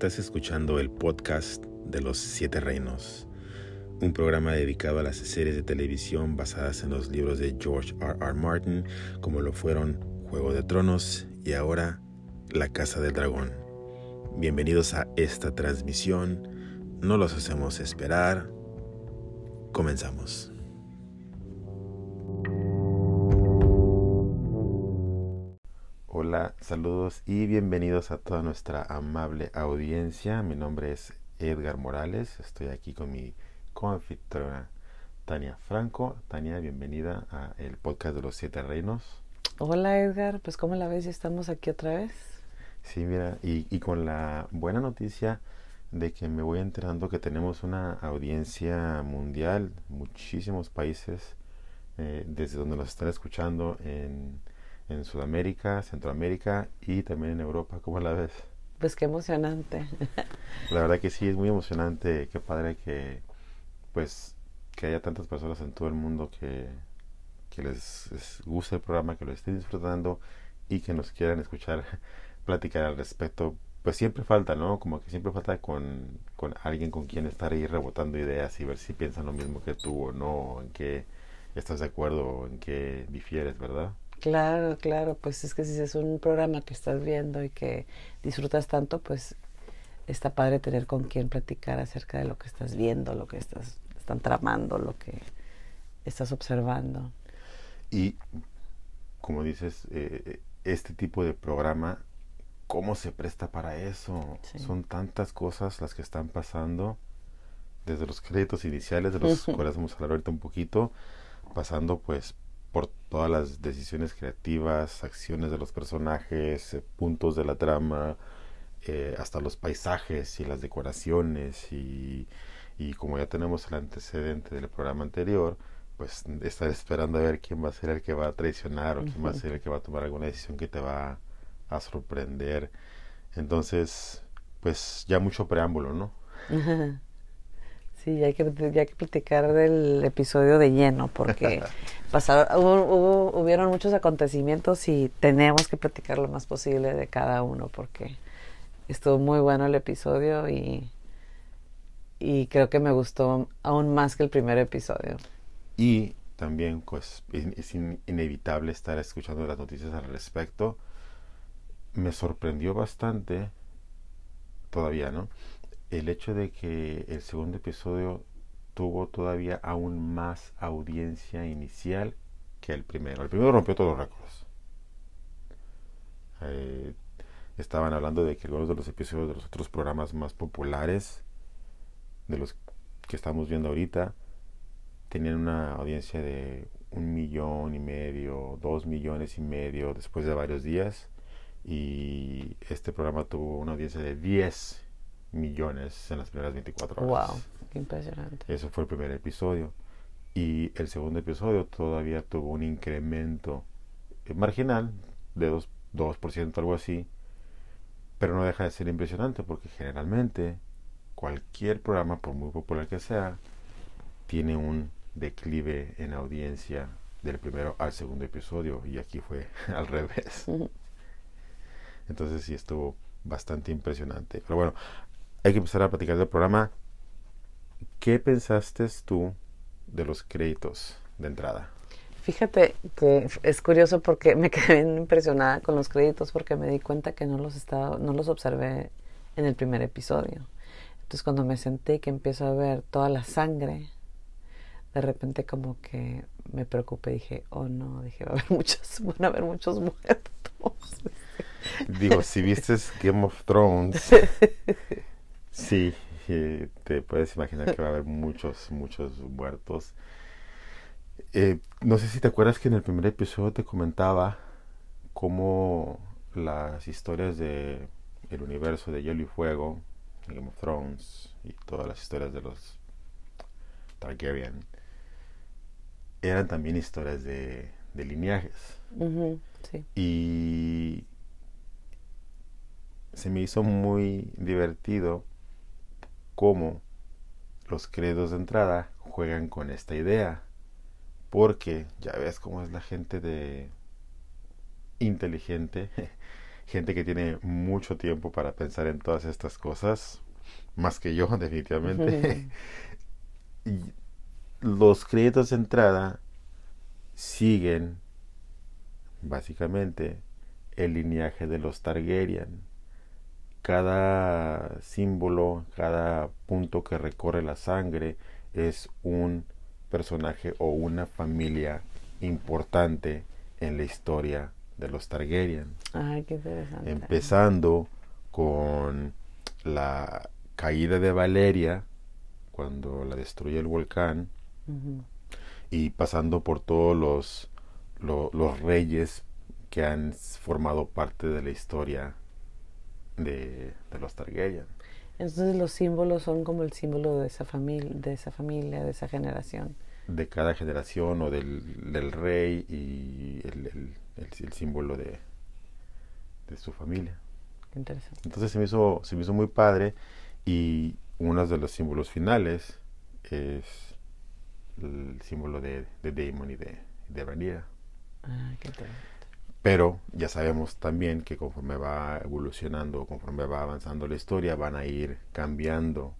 Estás escuchando el podcast de los Siete Reinos, un programa dedicado a las series de televisión basadas en los libros de George R. R. Martin, como lo fueron Juego de Tronos y ahora La Casa del Dragón. Bienvenidos a esta transmisión, no los hacemos esperar, comenzamos. Saludos y bienvenidos a toda nuestra amable audiencia. Mi nombre es Edgar Morales, estoy aquí con mi confitrona Tania Franco. Tania, bienvenida a el podcast de los Siete Reinos. Hola Edgar, pues ¿cómo la ves? Estamos aquí otra vez. Sí, mira, y, y con la buena noticia de que me voy enterando que tenemos una audiencia mundial, muchísimos países eh, desde donde nos están escuchando en en Sudamérica, Centroamérica y también en Europa. ¿Cómo la ves? Pues qué emocionante. La verdad que sí, es muy emocionante. Qué padre que, pues, que haya tantas personas en todo el mundo que, que les, guste el programa, que lo estén disfrutando y que nos quieran escuchar platicar al respecto. Pues siempre falta, ¿no? Como que siempre falta con, con alguien con quien estar ahí rebotando ideas y ver si piensan lo mismo que tú o no, en qué estás de acuerdo o en qué difieres, ¿verdad? Claro, claro, pues es que si es un programa que estás viendo y que disfrutas tanto, pues está padre tener con quien platicar acerca de lo que estás viendo, lo que estás están tramando, lo que estás observando. Y como dices, eh, este tipo de programa, ¿cómo se presta para eso? Son tantas cosas las que están pasando, desde los créditos iniciales, de los cuales vamos a hablar ahorita un poquito, pasando pues por todas las decisiones creativas, acciones de los personajes, eh, puntos de la trama, eh, hasta los paisajes y las decoraciones y, y, como ya tenemos el antecedente del programa anterior, pues estar esperando a ver quién va a ser el que va a traicionar o quién va a ser el que va a tomar alguna decisión que te va a sorprender. Entonces, pues ya mucho preámbulo, ¿no? Sí, hay que, hay que platicar del episodio de lleno porque pasaron, hubo, hubieron muchos acontecimientos y tenemos que platicar lo más posible de cada uno porque estuvo muy bueno el episodio y, y creo que me gustó aún más que el primer episodio. Y también pues es inevitable estar escuchando las noticias al respecto. Me sorprendió bastante, todavía, ¿no? El hecho de que el segundo episodio tuvo todavía aún más audiencia inicial que el primero. El primero rompió todos los récords. Eh, estaban hablando de que algunos de los episodios de los otros programas más populares, de los que estamos viendo ahorita, tenían una audiencia de un millón y medio, dos millones y medio después de varios días. Y este programa tuvo una audiencia de 10 millones en las primeras 24 horas. ¡Wow! ¡Qué impresionante! Eso fue el primer episodio. Y el segundo episodio todavía tuvo un incremento eh, marginal de 2%, 2% algo así, pero no deja de ser impresionante porque generalmente cualquier programa, por muy popular que sea, tiene un declive en audiencia del primero al segundo episodio y aquí fue al revés. Entonces sí estuvo bastante impresionante. Pero bueno, hay que empezar a platicar del programa. ¿Qué pensaste tú de los créditos de entrada? Fíjate que es curioso porque me quedé impresionada con los créditos porque me di cuenta que no los estaba, no los observé en el primer episodio. Entonces cuando me senté que empiezo a ver toda la sangre, de repente como que me preocupé, dije, oh no, dije, va a haber muchos, van a haber muchos muertos. Digo, si viste Game of Thrones, Sí, te puedes imaginar que va a haber muchos, muchos muertos. Eh, no sé si te acuerdas que en el primer episodio te comentaba cómo las historias de el universo de Hielo y Fuego, Game of Thrones y todas las historias de los Targaryen eran también historias de, de lineajes. Y se me hizo muy divertido cómo los credos de entrada juegan con esta idea. Porque ya ves cómo es la gente de inteligente. gente que tiene mucho tiempo para pensar en todas estas cosas, más que yo definitivamente. y los créditos de entrada siguen básicamente el lineaje de los Targaryen. Cada símbolo, cada punto que recorre la sangre es un personaje o una familia importante en la historia de los Targaryen. Ay, qué interesante. Empezando con la caída de Valeria, cuando la destruye el volcán, y pasando por todos los, los reyes que han formado parte de la historia de, los Targaryen. Entonces los símbolos son como el símbolo de esa familia, de esa familia, de esa generación. De cada generación o del, del rey y el, el, símbolo de, de su familia. Qué interesante. Entonces se me hizo, se me hizo muy padre y uno de los símbolos finales es el símbolo de, de Damon y de, de Ah, qué interesante. Pero ya sabemos también que conforme va evolucionando, conforme va avanzando la historia, van a ir cambiando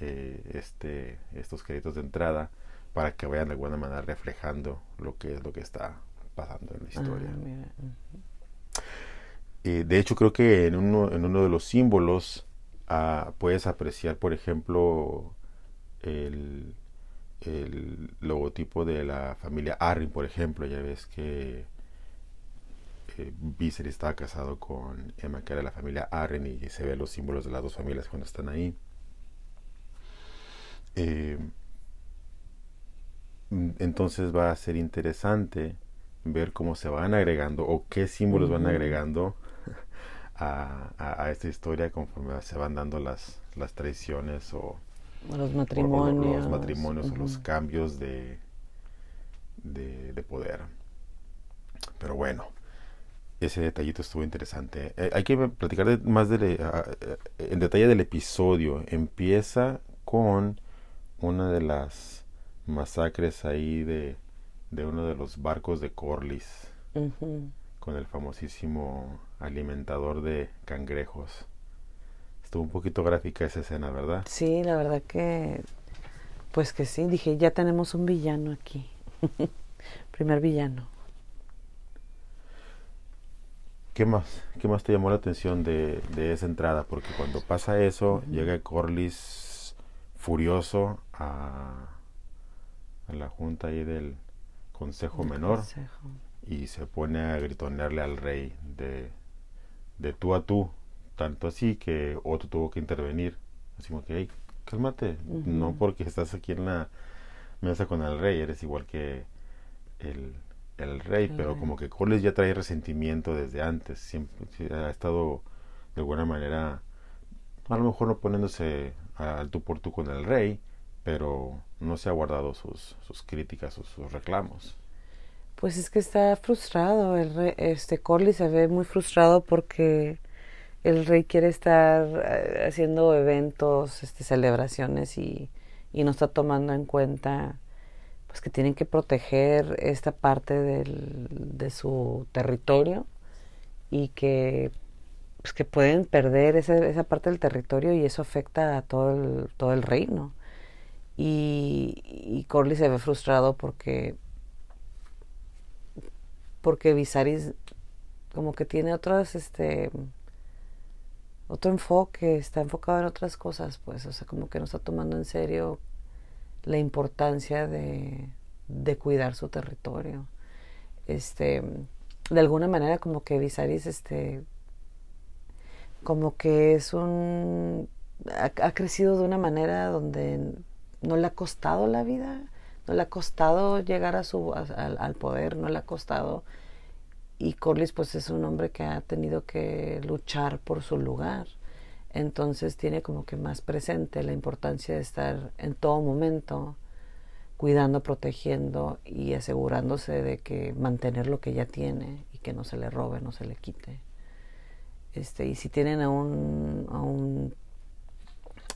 eh, este, estos créditos de entrada para que vayan de alguna manera reflejando lo que es lo que está pasando en la historia. Ah, eh, de hecho, creo que en uno, en uno de los símbolos ah, puedes apreciar, por ejemplo, el, el logotipo de la familia Arryn, por ejemplo. Ya ves que eh, Viserys estaba casado con Emma, que era la familia Arryn, y se ven los símbolos de las dos familias cuando están ahí. Eh, entonces va a ser interesante ver cómo se van agregando o qué símbolos van agregando a, esta historia conforme se van dando las, las traiciones o, los matrimonios, los, matrimonios o los cambios de, de, poder. Pero bueno, ese detallito estuvo interesante. Eh, hay que platicar más de, en detalle del episodio. Empieza con una de las masacres ahí de de uno de los barcos de Corlys con el famosísimo alimentador de cangrejos. Estuvo un poquito gráfica esa escena, ¿verdad? Sí, la verdad que, pues que sí, dije, ya tenemos un villano aquí. Primer villano. ¿Qué más? ¿Qué más te llamó la atención de, esa entrada? Porque cuando pasa eso, llega Corlys furioso a, a la junta ahí del, consejo menor y se pone a gritonearle al rey de, de tú a tú, tanto así que otro tuvo que intervenir. Así como que, hey, cálmate, no porque estás aquí en la mesa con el rey, eres igual que el, el rey, pero como que Coles ya trae resentimiento desde antes, siempre ha estado de alguna manera, a lo mejor no poniéndose al tú por tú con el rey, pero no se ha guardado sus, sus críticas o sus reclamos. Pues es que está frustrado, el rey, este Corley se ve muy frustrado porque el rey quiere estar eh, haciendo eventos, este, celebraciones y, y no está tomando en cuenta pues que tienen que proteger esta parte del, de su territorio y que pues que pueden perder esa, esa parte del territorio y eso afecta a todo el, todo el reino. Y, y Corley se ve frustrado porque porque Visaris como que tiene otras, este, otro enfoque, está enfocado en otras cosas, pues, o sea, como que no está tomando en serio la importancia de, de cuidar su territorio. Este, de alguna manera como que Visaris, este, como que es un, ha, crecido de una manera donde no le ha costado la vida, no le ha costado llegar a su, al poder, no le ha costado. Y Corlys pues es un hombre que ha tenido que luchar por su lugar. Entonces tiene como que más presente la importancia de estar en todo momento cuidando, protegiendo y asegurándose de que mantener lo que ya tiene y que no se le robe, no se le quite. Este, y si tienen a un, a un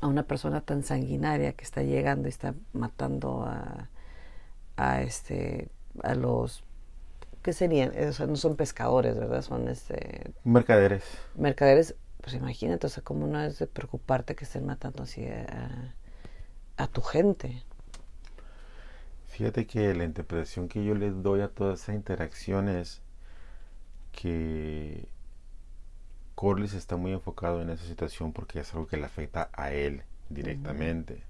a una persona tan sanguinaria que está llegando y está matando a, a este a los ¿qué serían? O sea, no son pescadores, ¿verdad? Son este... Mercaderes. Mercaderes, pues imagínate, o sea, cómo no es de preocuparte que estén matando así a, a tu gente. Fíjate que la interpretación que yo les doy a toda esa interacción es que Corlys está muy enfocado en esa situación porque es algo que le afecta a él directamente.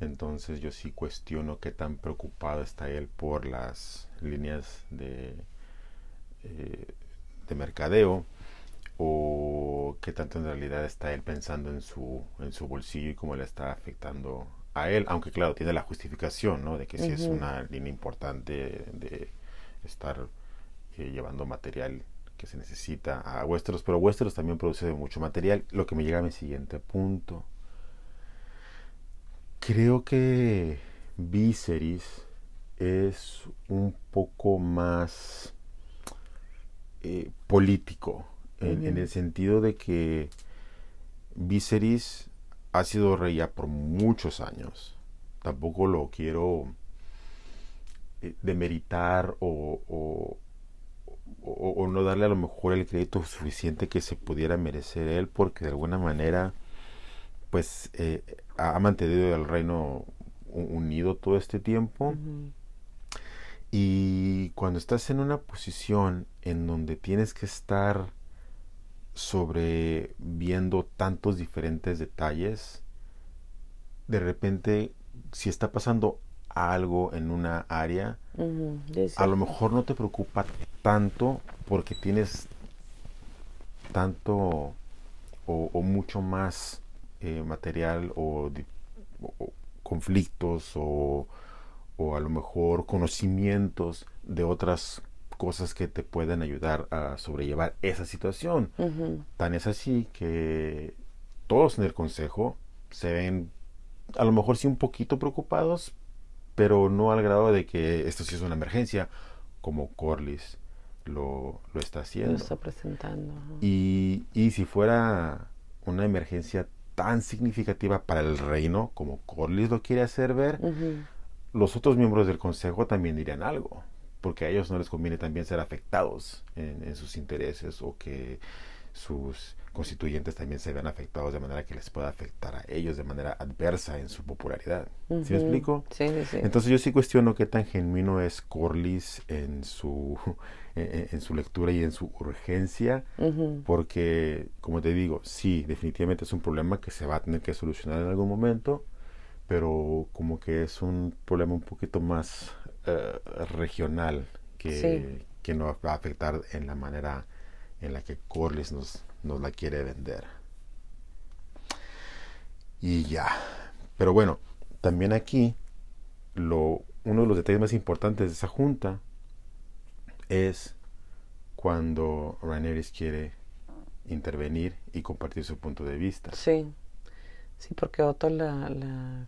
Entonces yo sí cuestiono qué tan preocupado está él por las líneas de, eh, de mercadeo o qué tanto en realidad está él pensando en su, en su bolsillo y cómo le está afectando a él, aunque claro, tiene la justificación, ¿no? De que sí es una línea importante de estar eh, llevando material que se necesita a Westeros, pero Westeros también produce mucho material, lo que me llega a mi siguiente punto. Creo que Viserys es un poco más eh, político, en, el sentido de que Viserys ha sido rey ya por muchos años. Tampoco lo quiero eh, demeritar o, o, no darle a lo mejor el crédito suficiente que se pudiera merecer él, porque de alguna manera, pues, eh, ha mantenido el reino unido todo este tiempo. Y cuando estás en una posición en donde tienes que estar sobre viendo tantos diferentes detalles, de repente, si está pasando algo en una área, a lo mejor no te preocupa tanto porque tienes tanto o, mucho más eh, material o, conflictos o, o, a lo mejor conocimientos de otras cosas que te pueden ayudar a sobrellevar esa situación. Tan es así que todos en el consejo se ven a lo mejor sí un poquito preocupados, pero no al grado de que esto sí es una emergencia, como Corlys lo, lo está haciendo. Lo está presentando. Y, y si fuera una emergencia tan significativa para el reino como Corlys lo quiere hacer ver, los otros miembros del consejo también dirían algo, porque a ellos no les conviene también ser afectados en, en sus intereses o que sus constituyentes también se vean afectados de manera que les pueda afectar a ellos de manera adversa en su popularidad. ¿Sí me explico? Sí, sí, Entonces yo sí cuestiono qué tan genuino es Corlys en su, en, su lectura y en su urgencia, porque, como te digo, sí, definitivamente es un problema que se va a tener que solucionar en algún momento, pero como que es un problema un poquito más eh, regional que, que nos va a afectar en la manera en la que Corlys nos, nos la quiere vender. Y ya. Pero bueno, también aquí lo, uno de los detalles más importantes de esa junta es cuando Rhaenyra quiere intervenir y compartir su punto de vista. Sí, sí, porque Otto la, la,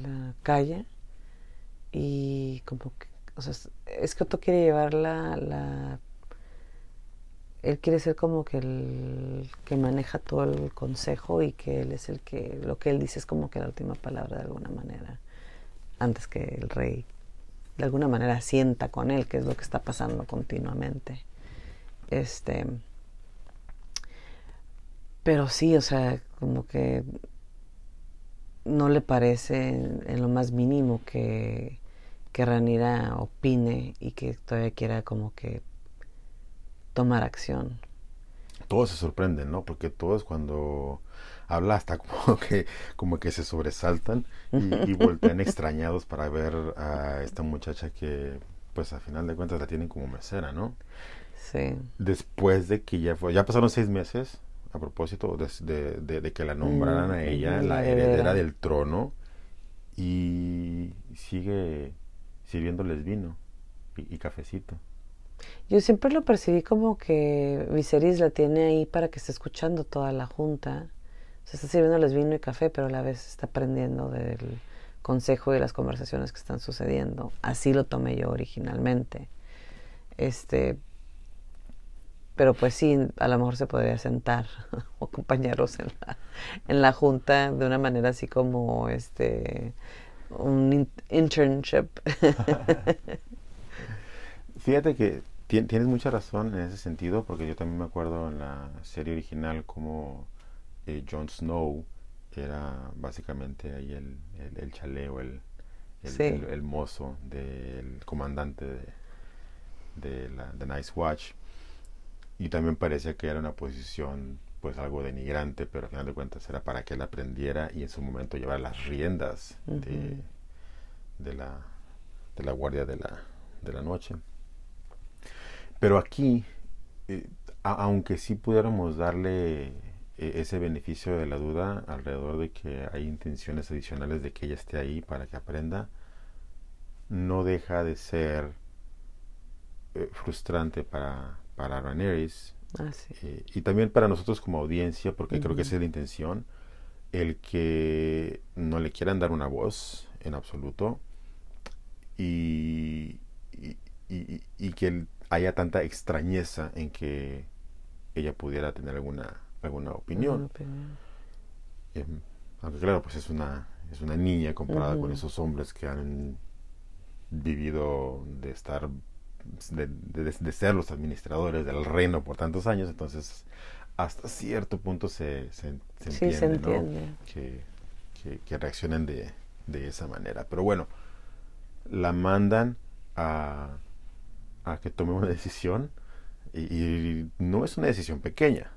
la calle y como que, o sea, es que Otto quiere llevar la, él quiere ser como que el que maneja todo el consejo y que él es el que lo que él dice es como que la última palabra de alguna manera antes que el rey de alguna manera sienta con él que es lo que está pasando continuamente. Este pero sí o sea como que no le parece en, lo más mínimo que que Ranira opine y que todavía quiera como que tomar acción. Todos se sorprenden, ¿no? Porque todos cuando habla hasta como que, como que se sobresaltan y, voltean extrañados para ver a esta muchacha que, pues a final de cuentas la tienen como mesera, ¿no? Sí. Después de que ya fue, ya pasaron seis meses, a propósito de, de, que la nombraran a ella, la heredera del trono, y sigue sirviéndoles vino y cafecito. Yo siempre lo percibí como que Viserys la tiene ahí para que esté escuchando toda la junta. Se está sirviéndoles vino y café, pero a la vez está aprendiendo del consejo y de las conversaciones que están sucediendo. Así lo tomé yo originalmente. Este, pero pues sí, a lo mejor se podría sentar o acompañarlos en la, en la junta de una manera así como este un internship. Fíjate que tienes mucha razón en ese sentido, porque yo también me acuerdo en la serie original como eh, Jon Snow era básicamente ahí el, el, chaleo, el, el, mozo del comandante de, la de Nice Watch. Y también parecía que era una posición pues algo denigrante, pero al final de cuentas era para que él aprendiera y en su momento llevar las riendas de, de, la, de la guardia de la, de la noche. Pero aquí, eh, aunque sí pudiéramos darle eh, ese beneficio de la duda alrededor de que hay intenciones adicionales de que ella esté ahí para que aprenda, no deja de ser eh, frustrante para, para Rhaenyra ah, y también para nosotros como audiencia, porque creo que esa es la intención, el que no le quieran dar una voz en absoluto y, y, y, que haya tanta extrañeza en que ella pudiera tener alguna, alguna opinión. Em, aunque claro, pues es una, es una niña comparada con esos hombres que han vivido de estar, de, de, ser los administradores del reino por tantos años, entonces hasta cierto punto se, se, entiende, Que, que, que, reaccionen de, de esa manera. Pero bueno, la mandan a, a que tome una decisión y, no es una decisión pequeña.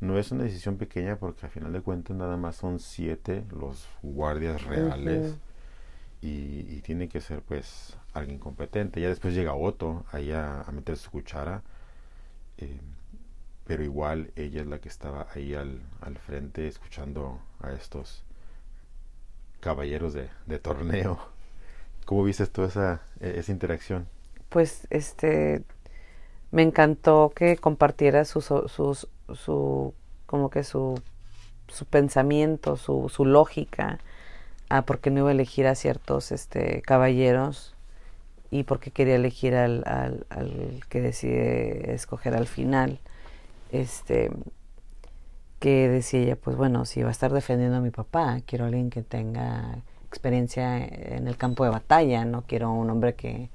No es una decisión pequeña porque al final de cuentas nada más son siete los guardias reales y, tiene que ser pues alguien competente. Ya después llega Otto ahí a, meter su cuchara. Eh, pero igual ella es la que estaba ahí al, al frente escuchando a estos caballeros de, de torneo. ¿Cómo viste toda esa, e, esa interacción? pues este me encantó que compartiera sus, sus, su como que su, su pensamiento, su, su lógica, a por qué no iba a elegir a ciertos este, caballeros y por qué quería elegir al, al, al, que decide escoger al final. Este, que decía ella, pues bueno, si va a estar defendiendo a mi papá, quiero a alguien que tenga experiencia en el campo de batalla, no quiero un hombre que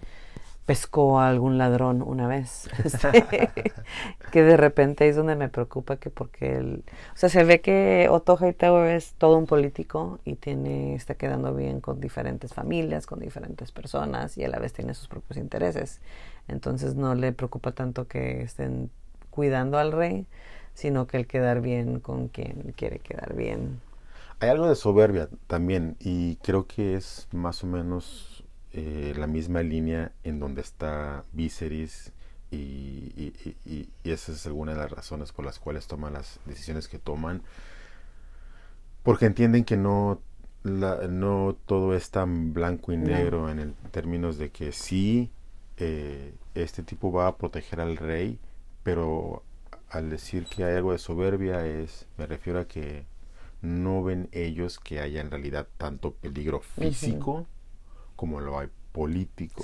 pescó a algún ladrón una vez. Que de repente es donde me preocupa que porque él, o sea, se ve que Otto Hightower es todo un político y tiene, está quedando bien con diferentes familias, con diferentes personas y a la vez tiene sus propios intereses. Entonces no le preocupa tanto que estén cuidando al rey, sino que el quedar bien con quien quiere quedar bien. Hay algo de soberbia también y creo que es más o menos eh, la misma línea en donde está Viserys y, y, esa es alguna de las razones por las cuales toman las decisiones que toman. Porque entienden que no no todo es tan blanco y negro en el, términos de que sí eh, este tipo va a proteger al rey pero al decir que hay algo de soberbia es me refiero a que no ven ellos que haya en realidad tanto peligro físico como lo hay político.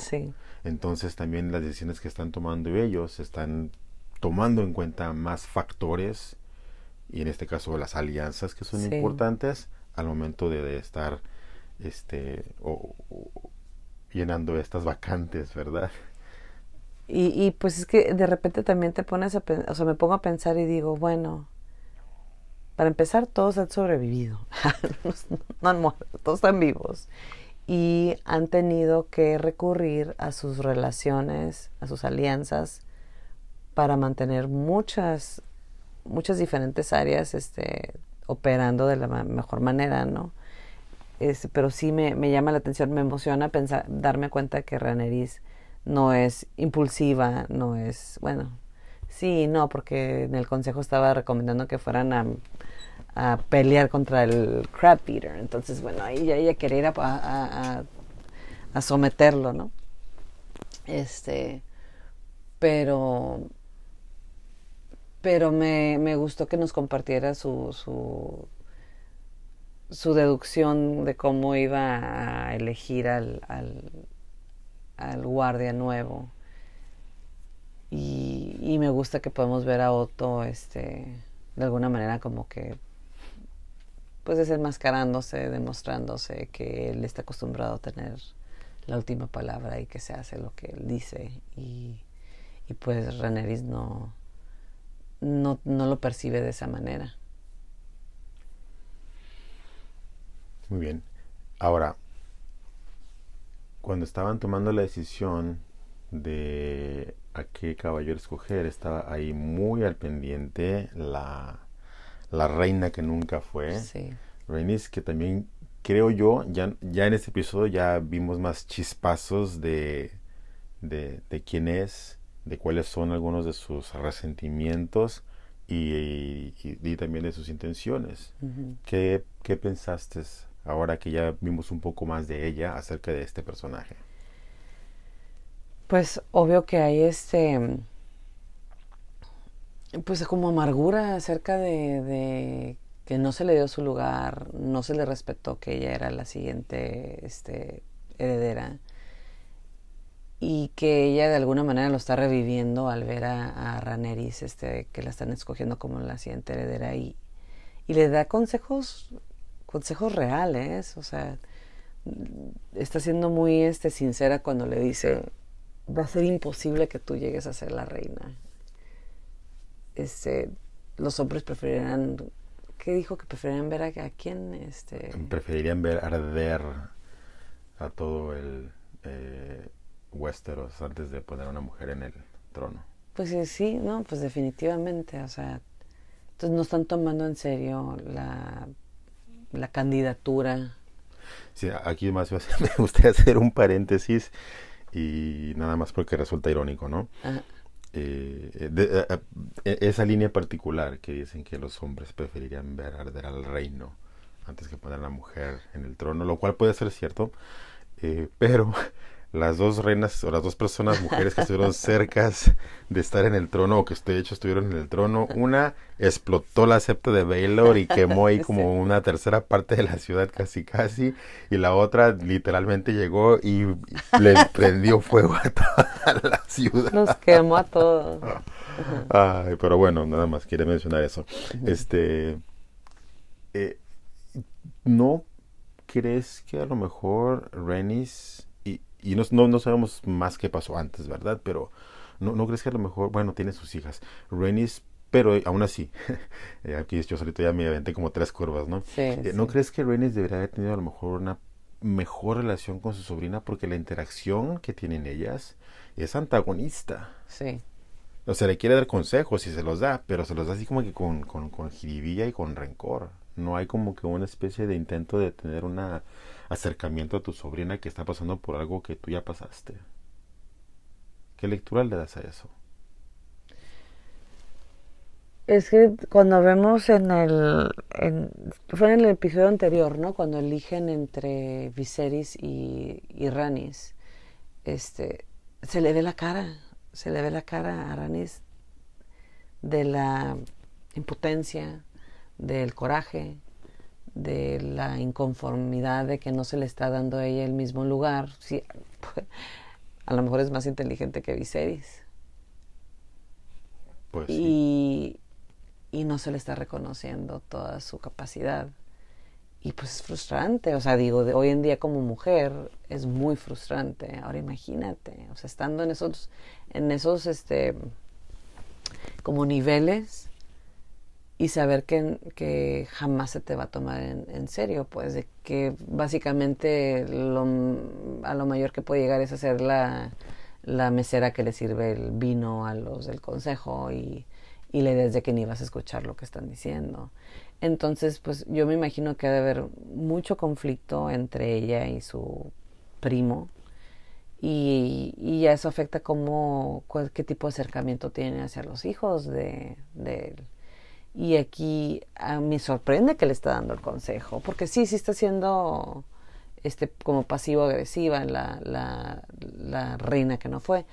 Entonces también las decisiones que están tomando ellos están tomando en cuenta más factores y en este caso las alianzas que son importantes al momento de, estar este o, llenando estas vacantes, ¿verdad? Y, y, pues es que de repente también te pones a o sea, me pongo a pensar y digo, bueno, para empezar todos han sobrevivido, no han muerto, todos están vivos y han tenido que recurrir a sus relaciones, a sus alianzas para mantener muchas muchas diferentes áreas este operando de la mejor manera, ¿no? Es, pero sí me, me, llama la atención, me emociona pensar, darme cuenta que Raneris no es impulsiva, no es, bueno, sí, no, porque en el consejo estaba recomendando que fueran a a pelear contra el crab eater. Entonces, bueno, ahí ya ella quería ir a, a, someterlo, ¿no? Este, pero, pero me, me gustó que nos compartiera su, su, su deducción de cómo iba a elegir al, al, al guardia nuevo. Y, y me gusta que podemos ver a Otto, este, de alguna manera como que pues desenmascarándose, demostrándose que él está acostumbrado a tener la última palabra y que se hace lo que él dice. Y, y pues Reneris no, no, no lo percibe de esa manera. Muy bien. Ahora, cuando estaban tomando la decisión de a qué caballero escoger, estaba ahí muy al pendiente la, la reina que nunca fue. Sí. Reinis, que también creo yo, ya, ya en este episodio ya vimos más chispazos de, de, quién es, de cuáles son algunos de sus resentimientos y, y, también de sus intenciones. ¿Qué, ¿Qué pensaste ahora que ya vimos un poco más de ella acerca de este personaje? Pues obvio que hay este, pues como amargura acerca de, que no se le dio su lugar, no se le respetó que ella era la siguiente este, heredera y que ella de alguna manera lo está reviviendo al ver a, a Raneris, este, que la están escogiendo como la siguiente heredera y, le da consejos consejos reales, o sea, está siendo muy este, sincera cuando le dice, va a ser imposible que tú llegues a ser la reina. Este, los hombres preferirán, ¿qué dijo que preferirían ver a, a quién? Este... Preferirían ver arder a todo el eh, Westeros antes de poner a una mujer en el trono. Pues sí, no, pues definitivamente, o sea, entonces no están tomando en serio la la candidatura. Sí, aquí más me gustaría hacer un paréntesis y nada más porque resulta irónico, ¿no? Eh, eh, eh, esa línea particular que dicen que los hombres preferirían ver arder al reino antes que poner a la mujer en el trono, lo cual puede ser cierto, pero las dos reinas o las dos personas, mujeres que estuvieron cercas de estar en el trono o que de hecho estuvieron en el trono, una explotó la septa de Baylor y quemó ahí como una tercera parte de la ciudad casi casi y la otra literalmente llegó y le prendió fuego a toda la ciudad. Nos quemó a todos. Ay, pero bueno, nada más quiere mencionar eso. Este, eh, ¿no crees que a lo mejor Renis y no, no, sabemos más qué pasó antes, ¿verdad? Pero no, no crees que a lo mejor, bueno, tiene sus hijas, Renis, pero aún así, eh, aquí yo solito ya me aventé como tres curvas, ¿no? Sí, eh, ¿No crees que Renis debería haber tenido a lo mejor una mejor relación con su sobrina porque la interacción que tienen ellas es antagonista? Sí. O sea, le quiere dar consejos y se los da, pero se los da así como que con, con, con jiribilla y con rencor. No hay como que una especie de intento de tener una acercamiento a tu sobrina que está pasando por algo que tú ya pasaste. ¿Qué lectura le das a eso? Es que cuando vemos en el. fue en el episodio anterior, ¿no? Cuando eligen entre Viserys y, y Ranis. Este. Se le ve la cara. Se le ve la cara a Ranis de la impotencia, del coraje, de la inconformidad de que no se le está dando a ella el mismo lugar. Sí, a lo mejor es más inteligente que Viserys. Pues y, y no se le está reconociendo toda su capacidad. Y pues es frustrante, o sea, digo, de hoy en día como mujer es muy frustrante. Ahora imagínate, o sea, estando en esos, en esos, este, como niveles, y saber que, que, jamás se te va a tomar en, serio, pues de que básicamente lo, a lo mayor que puede llegar es hacer la, la mesera que le sirve el vino a los del consejo y, y la idea es de que ni vas a escuchar lo que están diciendo. Entonces, pues yo me imagino que ha de haber mucho conflicto entre ella y su primo y, y eso afecta cómo, qué tipo de acercamiento tiene hacia los hijos de, de él y aquí a me sorprende que le está dando el consejo, porque sí, sí está siendo este, como pasivo-agresiva la, la, la reina que no fue.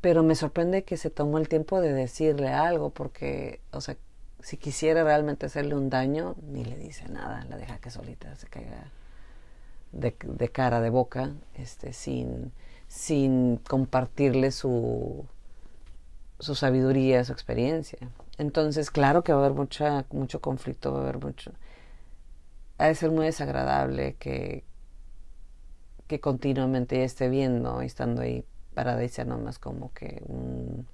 Pero me sorprende que se tomó el tiempo de decirle algo, porque, o sea, si quisiera realmente hacerle un daño, ni le dice nada, la deja que solita se caiga de, de cara, de boca, este, sin, sin compartirle su, su sabiduría, su experiencia. Entonces, claro que va a haber mucha, mucho conflicto, va a haber mucho... Ha de ser muy desagradable que, que continuamente esté viendo y estando ahí parada y sea nomás como que un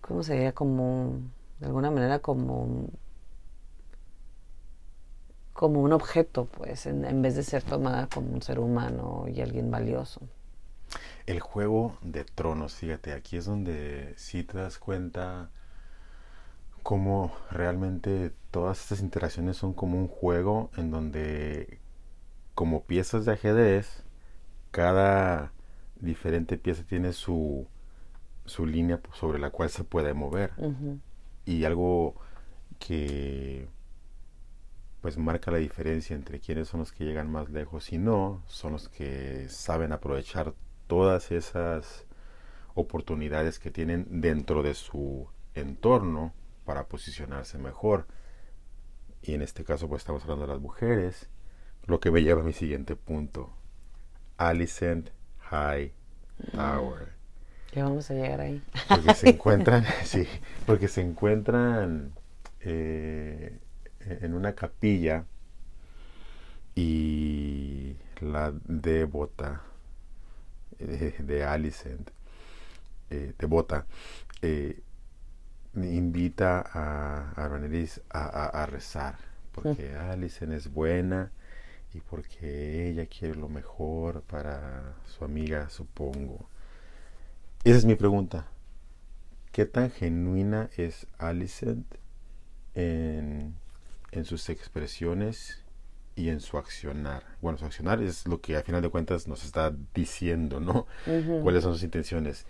¿cómo sería? como de alguna manera como como un objeto, pues, en, vez de ser tomada como un ser humano y alguien valioso. El juego de tronos, fíjate, aquí es donde sí te das cuenta cómo realmente todas estas interacciones son como un juego en donde como piezas de ajedrez, cada diferente pieza tiene su, su línea sobre la cual se puede mover. Y algo que pues marca la diferencia entre quienes son los que llegan más lejos y no, son los que saben aprovechar todas esas oportunidades que tienen dentro de su entorno para posicionarse mejor. Y en este caso pues estamos hablando de las mujeres, lo que me lleva a mi siguiente punto. Alicent High Tower. Ya vamos a llegar ahí. Porque se encuentran, sí, porque se encuentran eh, en una capilla y la devota de Alicent, eh, devota, eh, invita a, a a, rezar, porque mm. Alicent es buena y porque ella quiere lo mejor para su amiga, supongo. Esa es mi pregunta. ¿Qué tan genuina es Alicent en en sus expresiones y en su accionar. Bueno, su accionar es lo que al final de cuentas nos está diciendo, ¿no? Cuáles son sus intenciones.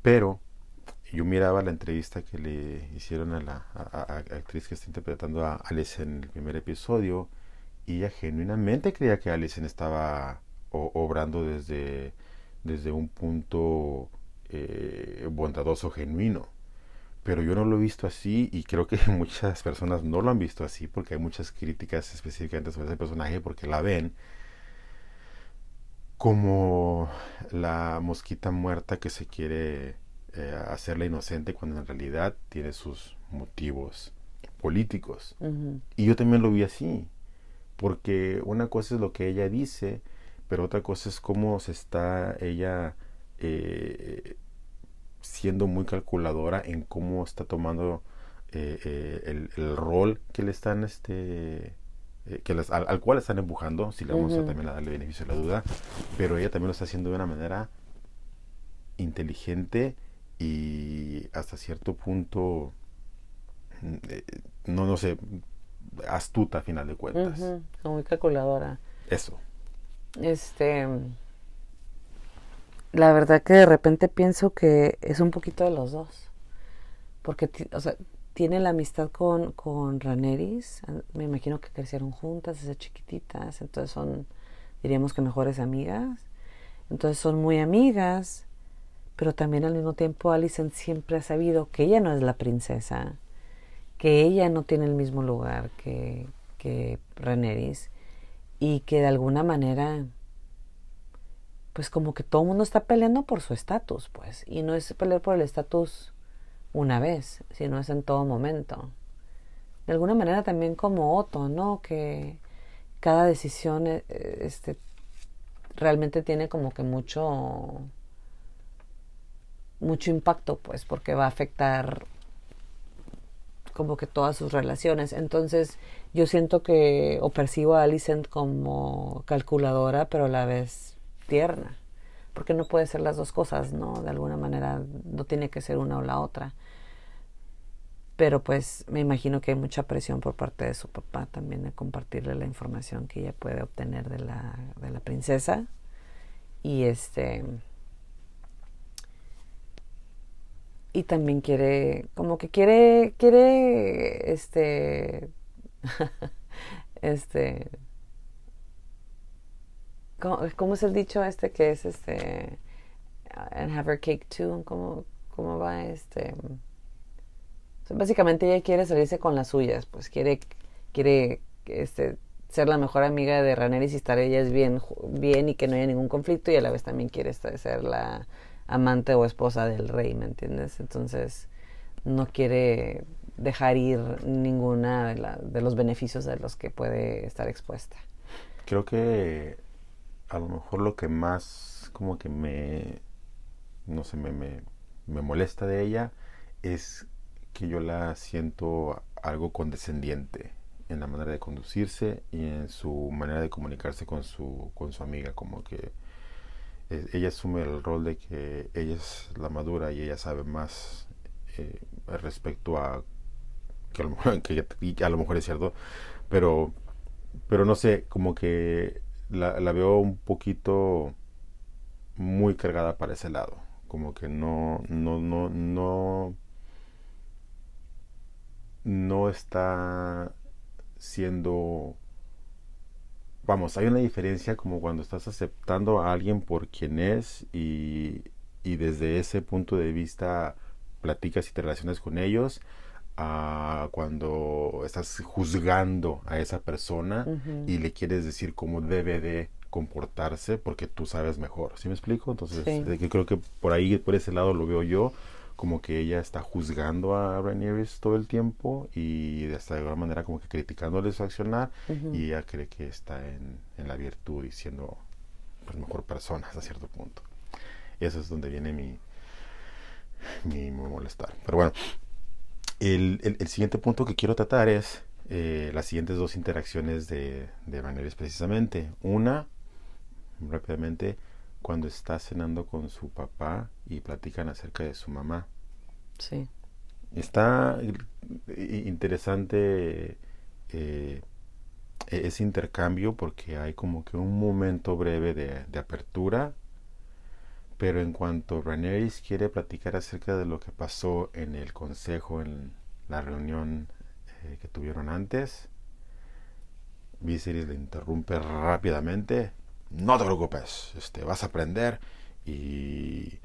Pero yo miraba la entrevista que le hicieron a la actriz que está interpretando a Alice en el primer episodio y ella genuinamente creía que Alice estaba obrando desde, desde un punto eh, bondadoso, genuino pero yo no lo he visto así y creo que muchas personas no lo han visto así porque hay muchas críticas específicamente sobre ese personaje porque la ven como la mosquita muerta que se quiere eh, hacerla inocente cuando en realidad tiene sus motivos políticos. Y yo también lo vi así, porque una cosa es lo que ella dice, pero otra cosa es cómo se está ella eh, siendo muy calculadora en cómo está tomando eh, eh, el, rol que le están este eh, que les, al, cual están empujando si le vamos a también a darle beneficio de la duda pero ella también lo está haciendo de una manera inteligente y hasta cierto punto no no sé astuta a final de cuentas. Muy calculadora. Eso. Este la verdad que de repente pienso que es un poquito de los dos. Porque, o sea, tiene la amistad con, con Raneris. Me imagino que crecieron juntas desde chiquititas. Entonces son, diríamos que mejores amigas. Entonces son muy amigas. Pero también al mismo tiempo Alison siempre ha sabido que ella no es la princesa. Que ella no tiene el mismo lugar que, que Raneris. Y que de alguna manera pues como que todo el mundo está peleando por su estatus, pues, y no es pelear por el estatus una vez, sino es en todo momento. De alguna manera también como Otto, ¿no? Que cada decisión eh, este, realmente tiene como que mucho mucho impacto, pues, porque va a afectar como que todas sus relaciones. Entonces, yo siento que o percibo a Alicent como calculadora, pero a la vez tierna, porque no puede ser las dos cosas, ¿no? De alguna manera no tiene que ser una o la otra. Pero pues me imagino que hay mucha presión por parte de su papá también de compartirle la información que ella puede obtener de la, de la princesa. Y este y también quiere como que quiere quiere este este ¿Cómo, es el dicho este que es este and have her cake too? ¿Cómo, cómo va este? básicamente ella quiere salirse con las suyas, pues quiere quiere este ser la mejor amiga de Raneris y estar ella bien bien y que no haya ningún conflicto y a la vez también quiere ser la amante o esposa del rey, ¿me entiendes? Entonces no quiere dejar ir ninguna de, de los beneficios de los que puede estar expuesta. creo que a lo mejor lo que más como que me, no sé, me, me, me molesta de ella es que yo la siento algo condescendiente en la manera de conducirse y en su manera de comunicarse con su, con su amiga, como que ella asume el rol de que ella es la madura y ella sabe más eh, respecto a que a, lo mejor, que a lo mejor es cierto, pero, pero no sé, como que la, la veo un poquito muy cargada para ese lado, como que no, no, no, no, no está siendo vamos, hay una diferencia como cuando estás aceptando a alguien por quien es y, y desde ese punto de vista platicas y te relacionas con ellos a cuando estás juzgando a esa persona y le quieres decir cómo debe de comportarse porque tú sabes mejor. ¿Sí me explico? Entonces, yo creo que por ahí, por ese lado lo veo yo como que ella está juzgando a Rhaenyra todo el tiempo y de esta alguna manera como que criticándole su accionar y ella cree que está en, en la virtud y siendo pues, mejor persona hasta cierto punto. Eso es donde viene mi, mi, molestar. Pero bueno, el, el, siguiente punto que quiero tratar es eh, las siguientes dos interacciones de, de precisamente. Una, rápidamente, cuando está cenando con su papá y platican acerca de su mamá. Sí. Está interesante eh, e-, ese intercambio porque hay como que un momento breve de, apertura, pero en cuanto Rhaenyra quiere platicar acerca de lo que pasó en el consejo, en la reunión eh, que tuvieron antes, Viserys le interrumpe rápidamente no te preocupes, este, vas a aprender y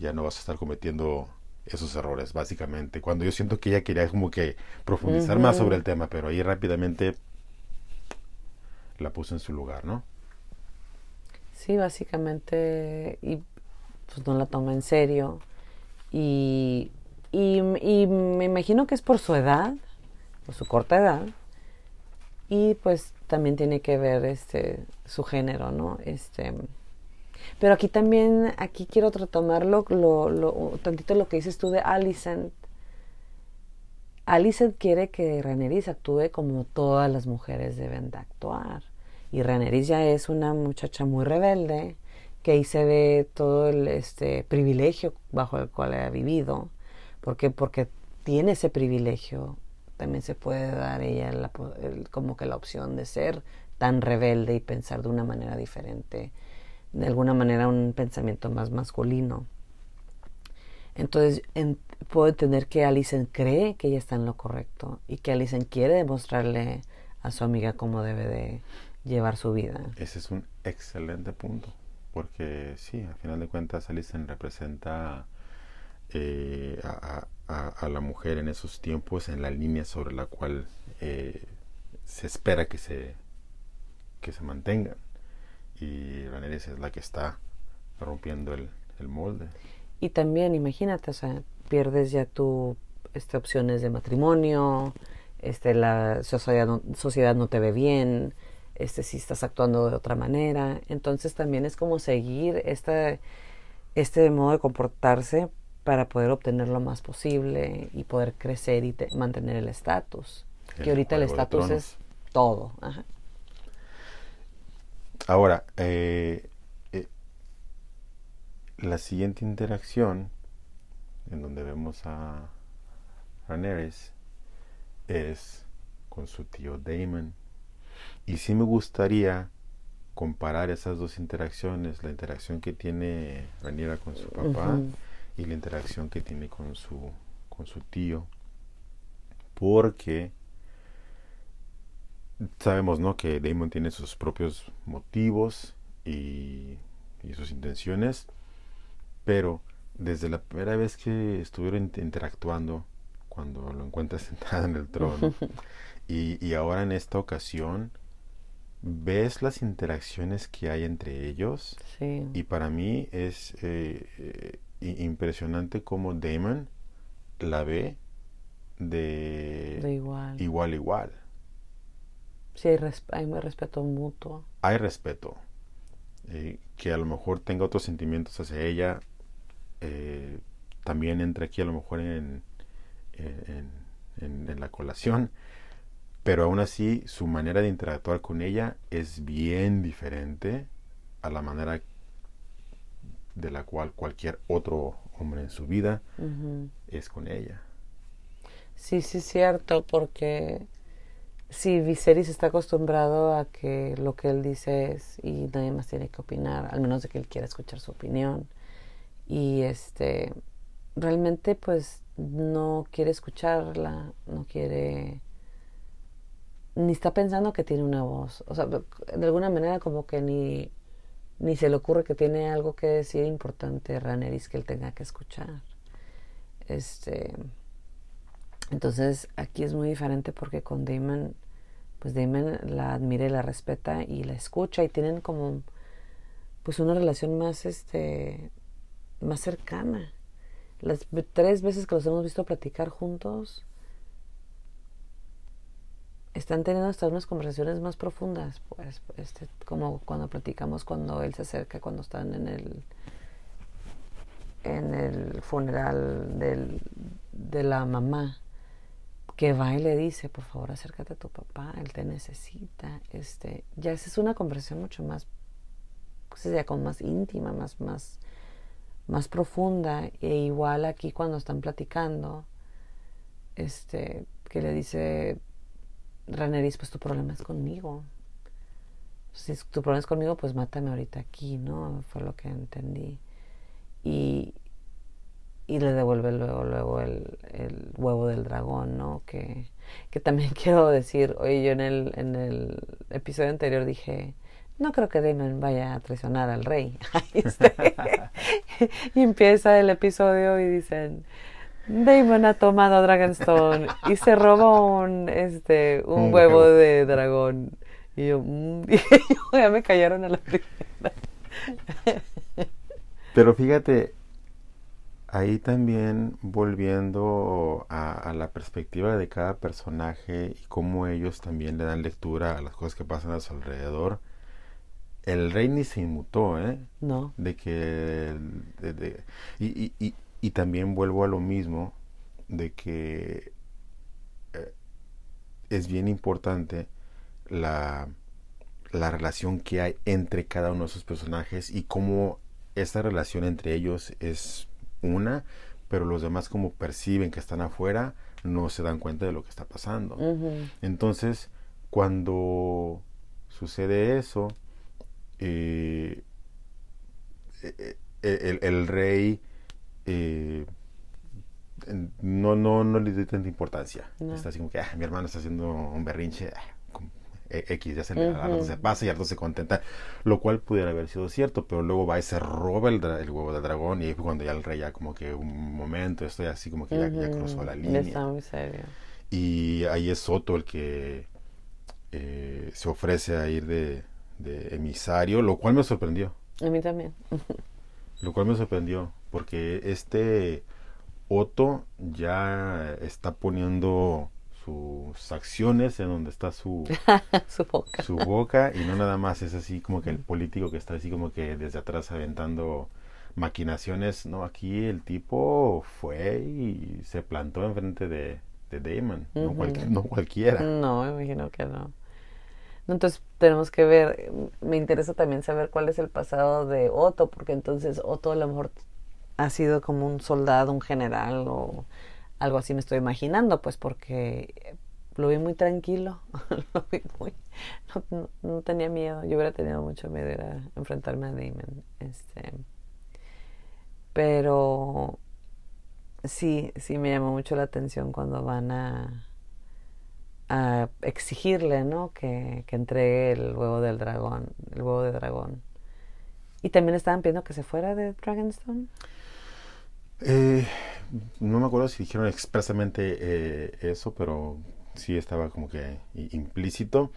ya no vas a estar cometiendo esos errores, básicamente. Cuando yo siento que ella quería como que profundizar más sobre el tema, pero ahí rápidamente la puso en su lugar, ¿no? Sí, básicamente, y pues no la toma en serio. Y, y, me imagino que es por su edad, por su corta edad, y pues también tiene que ver este su género, ¿no? Este, pero aquí también, aquí quiero retomarlo, lo, lo, tantito lo que dices tú de Alicent. Alicent quiere que Reneris actúe como todas las mujeres deben de actuar. Y Reneris ya es una muchacha muy rebelde, que ahí se ve todo el este privilegio bajo el cual ha vivido. porque Porque tiene ese privilegio también se puede dar ella como que la opción de ser tan rebelde y pensar de una manera diferente, de alguna manera un pensamiento más masculino. Entonces puedo entender que Alison cree que ella está en lo correcto y que Alison quiere demostrarle a su amiga cómo debe de llevar su vida. Ese es un excelente punto, porque sí, al final de cuentas Alison representa eh, a, la mujer en esos tiempos en la línea sobre la cual eh, se espera que se, que se mantengan. Y Raneris es la que está rompiendo el, molde. Y también, imagínate, o sea, pierdes ya tu este, opciones de matrimonio, este, la sociedad sociedad no te ve bien, este, si estás actuando de otra manera. Entonces también es como seguir esta, este modo de comportarse para poder obtener lo más posible y poder crecer y mantener el estatus. Que ahorita el estatus es todo. Ahora, eh, eh, la siguiente interacción en donde vemos a Raneres es con su tío Damon. Y sí me gustaría comparar esas dos interacciones, la interacción que tiene Rhaenyra con su papá y la interacción que tiene con su, con su tío. Porque sabemos ¿no? que Damon tiene sus propios motivos y, y sus intenciones, pero desde la primera vez que estuvieron interactuando, cuando lo encuentras sentado en el trono, y, y, ahora en esta ocasión, ves las interacciones que hay entre ellos, y para mí es eh, eh, impresionante como Damon la ve de, igual. igual igual. Sí, hay, hay respeto mutuo. Hay respeto. Eh, que a lo mejor tenga otros sentimientos hacia ella, también entra aquí a lo mejor en, en, la colación, pero aún así su manera de interactuar con ella es bien diferente a la manera de la cual cualquier otro hombre en su vida es con ella. Sí, sí es cierto, porque si Viserys está acostumbrado a que lo que él dice es y nadie más tiene que opinar, al menos de que él quiera escuchar su opinión. Y este realmente pues no quiere escucharla, no quiere ni está pensando que tiene una voz, o sea, de alguna manera como que ni ni se le ocurre que tiene algo que decir importante Raneris que él tenga que escuchar. Este entonces aquí es muy diferente porque con Damon, pues Damon la admira y la respeta y la escucha y tienen como pues una relación más este más cercana. Las tres veces que los hemos visto platicar juntos, están teniendo hasta unas conversaciones más profundas, pues, este, como cuando platicamos cuando él se acerca, cuando están en el en el funeral de la mamá, que va y le dice, por favor acércate a tu papá, él te necesita, este, ya esa es una conversación mucho más, pues más íntima, más, más, más profunda e igual aquí cuando están platicando este que le dice Raneris pues tu problema es conmigo. Si tu problema es conmigo pues mátame ahorita aquí no fue lo que entendí. Y y le devuelve luego luego el, el huevo del dragón no que que también quiero decir oye yo en el en el episodio anterior dije no creo que Damon vaya a traicionar al rey. Y empieza el episodio y dicen, Damon ha tomado Dragonstone y se robó un, este, un, huevo de dragón. Y yo, mm", ya me callaron a la primera. Pero fíjate, ahí también volviendo a, a, la perspectiva de cada personaje y cómo ellos también le dan lectura a las cosas que pasan a su alrededor el rey ni se inmutó, ¿eh? No. De que... y, y, y, también vuelvo a lo mismo, de que eh, es bien importante la, la relación que hay entre cada uno de esos personajes y cómo esta relación entre ellos es una, pero los demás como perciben que están afuera, no se dan cuenta de lo que está pasando. Entonces, cuando sucede eso, eh, eh, eh, el, rey no, no, no le dio tanta importancia. Está así como que ah, mi hermano está haciendo un berrinche. Ah, X, ya se le se pasa y al se contenta, lo cual pudiera haber sido cierto, pero luego va y se roba el, el huevo del dragón y cuando ya el rey ya como que un momento, estoy así como que ya, cruzó la línea. Está muy serio. Y ahí es Soto el que se ofrece a ir de, de emisario, lo cual me sorprendió. A mí también. lo cual me sorprendió, porque este Otto ya está poniendo sus acciones en donde está su, su, boca. su boca y no nada más es así como que el político que está así como que desde atrás aventando maquinaciones, no, aquí el tipo fue y se plantó enfrente de, de Damon, no, no cualquiera. No, me imagino que no. Entonces tenemos que ver, me interesa también saber cuál es el pasado de Otto, porque entonces Otto a lo mejor ha sido como un soldado, un general o algo así me estoy imaginando, pues porque lo vi muy tranquilo, lo vi muy, no, tenía miedo, yo hubiera tenido mucho miedo era enfrentarme a Damon, este, pero sí, sí me llamó mucho la atención cuando van a a exigirle, ¿no? Que, que, entregue el huevo del dragón, el huevo de dragón. ¿Y también estaban pidiendo que se fuera de Dragonstone? Eh, no me acuerdo si dijeron expresamente eh, eso, pero sí estaba como que implícito.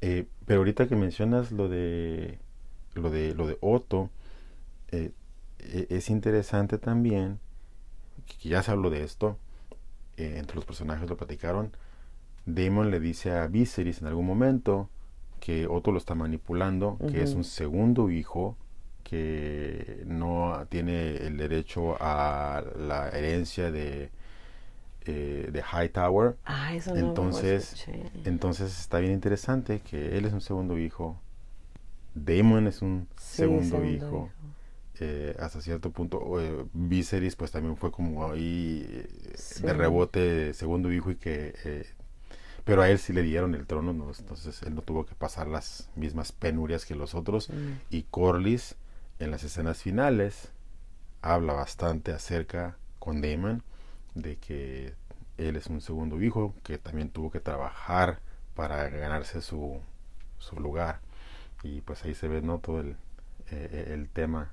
Eh, pero ahorita que mencionas lo de lo de lo de Otto, e, es interesante también que ya se habló de esto entre los personajes lo platicaron Daemon le dice a Viserys en algún momento que Otto lo está manipulando, que es un segundo hijo que no tiene el derecho a la herencia de, eh, de Hightower. Ah, eso entonces, entonces está bien interesante que él es un segundo hijo, Daemon es un segundo, hijo. Eh, hasta cierto punto eh, Viserys pues también fue como ahí de rebote segundo hijo y que pero a él sí le dieron el trono entonces él no tuvo que pasar las mismas penurias que los otros mm. y Corlys en las escenas finales habla bastante acerca con Daemon de que él es un segundo hijo que también tuvo que trabajar para ganarse su, su lugar. Y pues ahí se ve no todo el, eh, eh, el tema.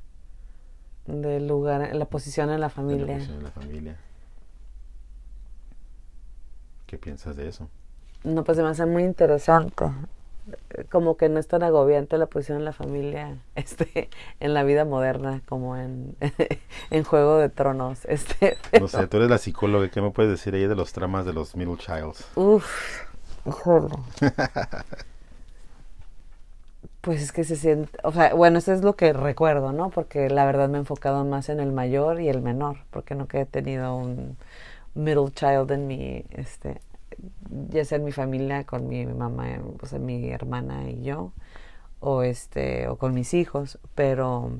Del lugar la posición en la familia la posición en la familia. ¿qué piensas de eso? no pues se me hace muy interesante como que no es tan agobiante la posición en la familia este en la vida moderna como en, en Juego de Tronos este no sé tú eres la psicóloga ¿qué me puedes decir ahí de los tramas de los middle childs? Uf, pues es que se siente o sea bueno eso es lo que recuerdo no porque la verdad me he enfocado más en el mayor y el menor porque no que he tenido un middle child en mi este ya sea en mi familia con mi mamá, o sea, mi hermana y yo, o este, o con mis hijos, pero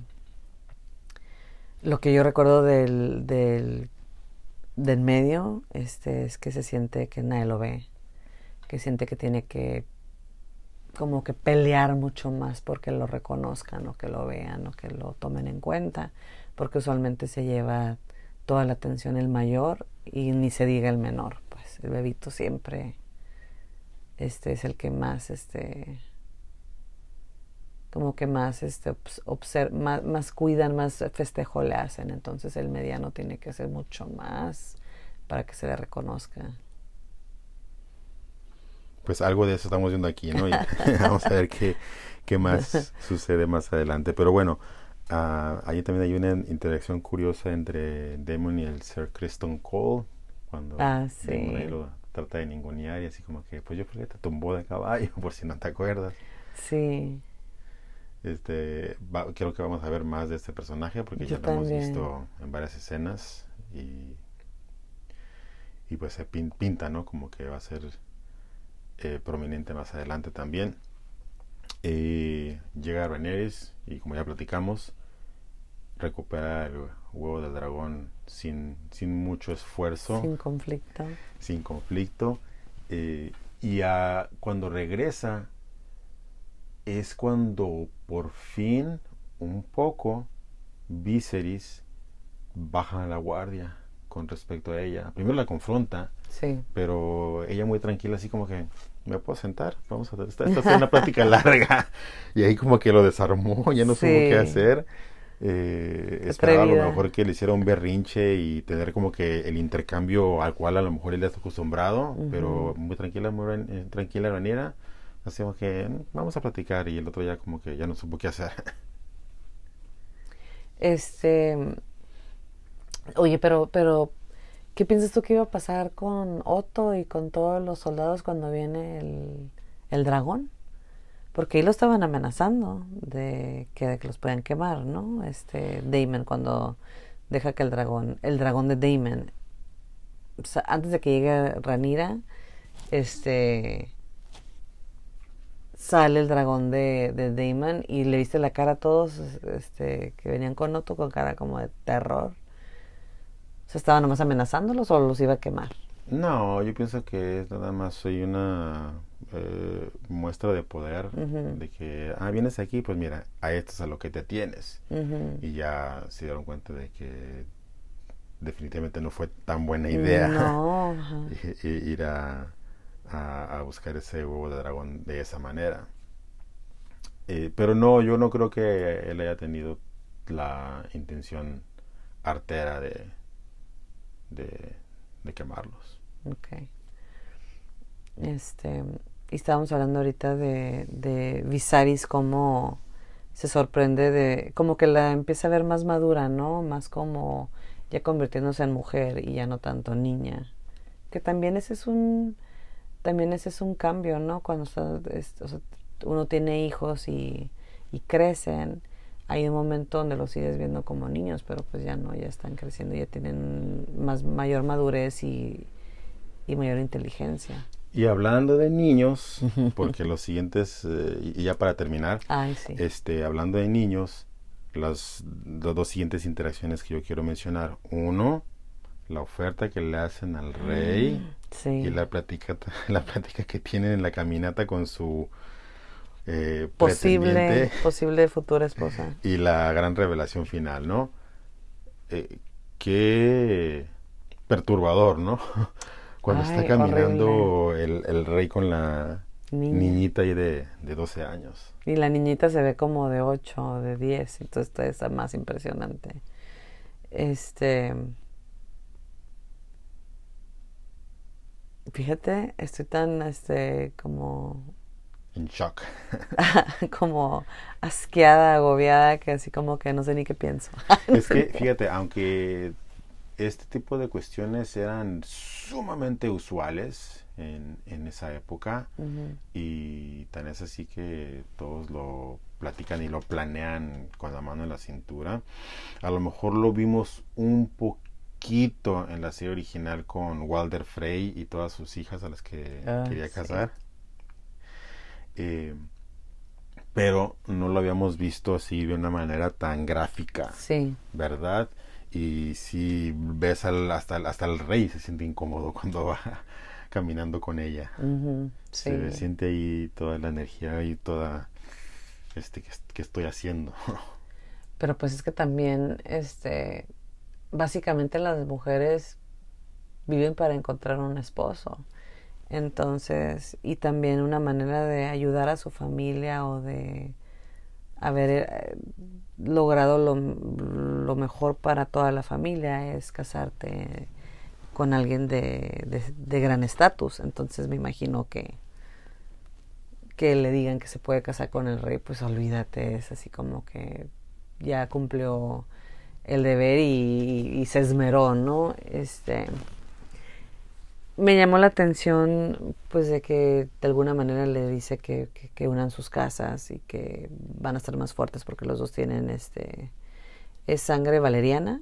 lo que yo recuerdo del, del, del medio este, es que se siente que nadie lo ve, que siente que tiene que como que pelear mucho más porque lo reconozcan o que lo vean o que lo tomen en cuenta, porque usualmente se lleva toda la atención el mayor y ni se diga el menor el bebito siempre este es el que más este como que más este más, más, cuidan más festejo le hacen. Entonces el mediano tiene que hacer mucho más para que se le reconozca. Pues algo de eso estamos viendo aquí no y vamos a ver qué, qué más sucede más adelante. Pero bueno uh, ahí también hay una interacción curiosa entre Damon y el Sir Kristen Cole cuando ah, sí. lo trata de ningunear y así como que, pues yo creo que te tumbó de caballo, por si no te acuerdas. Sí. Este, creo que vamos a ver más de este personaje porque ya lo hemos visto en varias escenas y, y pues se pinta, ¿no? Como que va a ser eh, prominente más adelante también. Eh, llega Rhaenyra y como ya platicamos, recupera el huevo del dragón sin, sin mucho esfuerzo. Sin conflicto. Sin conflicto. Eh, y a, cuando regresa es cuando por fin un poco Viserys baja la guardia con respecto a ella. Primero la confronta, sí. pero ella muy tranquila, así como que me puedo sentar, vamos a hacer esta, esta es una plática larga. Y ahí como que lo desarmó, ya no supo qué hacer eh, esperaba a lo mejor que le hiciera un berrinche y tener como que el intercambio al cual a lo mejor él está acostumbrado, pero muy tranquila, muy eh, tranquila manera. Hacemos que mm, vamos a platicar y el otro ya como que ya no supo qué hacer. Este, oye, pero, pero, ¿qué piensas tú que iba a pasar con Otto y con todos los soldados cuando viene el, el dragón? Porque ahí lo estaban amenazando de que, los puedan quemar, ¿no? Este Damon cuando deja que el dragón, el dragón de Damon, antes de que llegue Ranira, este sale el dragón de, de Damon y le viste la cara a todos este, que venían con Otto con cara como de terror. ¿Se estaba nomás amenazándolos o los iba a quemar? No, yo pienso que nada más soy una eh, muestra de poder de que, ah, vienes aquí, pues mira, a esto es a lo que te tienes. Y ya se dieron cuenta de que definitivamente no fue tan buena idea ir a, a, buscar ese huevo de dragón de esa manera. Eh, pero no, yo no creo que él haya tenido la intención artera de, de, de quemarlos. Ok. Este, y estábamos hablando ahorita de, de Visaris, cómo se sorprende de, como que la empieza a ver más madura, ¿no? Más como ya convirtiéndose en mujer y ya no tanto niña. Que también ese es un, también ese es un cambio, ¿no? Cuando uno tiene hijos y, y crecen, hay un momento donde los sigues viendo como niños, pero pues ya no, ya están creciendo, ya tienen más mayor madurez y, y mayor inteligencia. Y hablando de niños, porque los siguientes, eh, y ya para terminar, este, hablando de niños, las, dos siguientes interacciones que yo quiero mencionar. Uno, la oferta que le hacen al rey mm, y la plática, la plática que tienen en la caminata con su eh, posible, posible futura esposa. Y la gran revelación final, ¿no? Eh, qué perturbador, ¿no? Cuando está caminando el, el, rey con la niñita ahí de, de 12 años. Y la niñita se ve como de 8 o de 10, entonces está más impresionante. Este. Fíjate, estoy tan, este, como. En shock. como asqueada, agobiada, que así como que no sé ni qué pienso. es que, fíjate, aunque este tipo de cuestiones eran sumamente usuales en, en esa época y tan es así que todos lo platican y lo planean con la mano en la cintura. A lo mejor lo vimos un poquito en la serie original con Walter Frey y todas sus hijas a las que ah, quería casar. Eh, pero no lo habíamos visto así de una manera tan gráfica. Sí. ¿Verdad? Y si ves al, hasta, hasta el rey se siente incómodo cuando va caminando con ella. Se siente ahí toda la energía y toda este que, estoy haciendo. Pero pues es que también este básicamente las mujeres viven para encontrar un esposo. Entonces, y también una manera de ayudar a su familia o de haber eh, logrado lo, lo, mejor para toda la familia es casarte con alguien de, de, gran estatus. Entonces me imagino que que le digan que se puede casar con el rey, pues olvídate, es así como que ya cumplió el deber y, y se esmeró, ¿no? Este me llamó la atención pues de que de alguna manera le dice que, que, unan sus casas y que van a estar más fuertes porque los dos tienen este es sangre valeriana.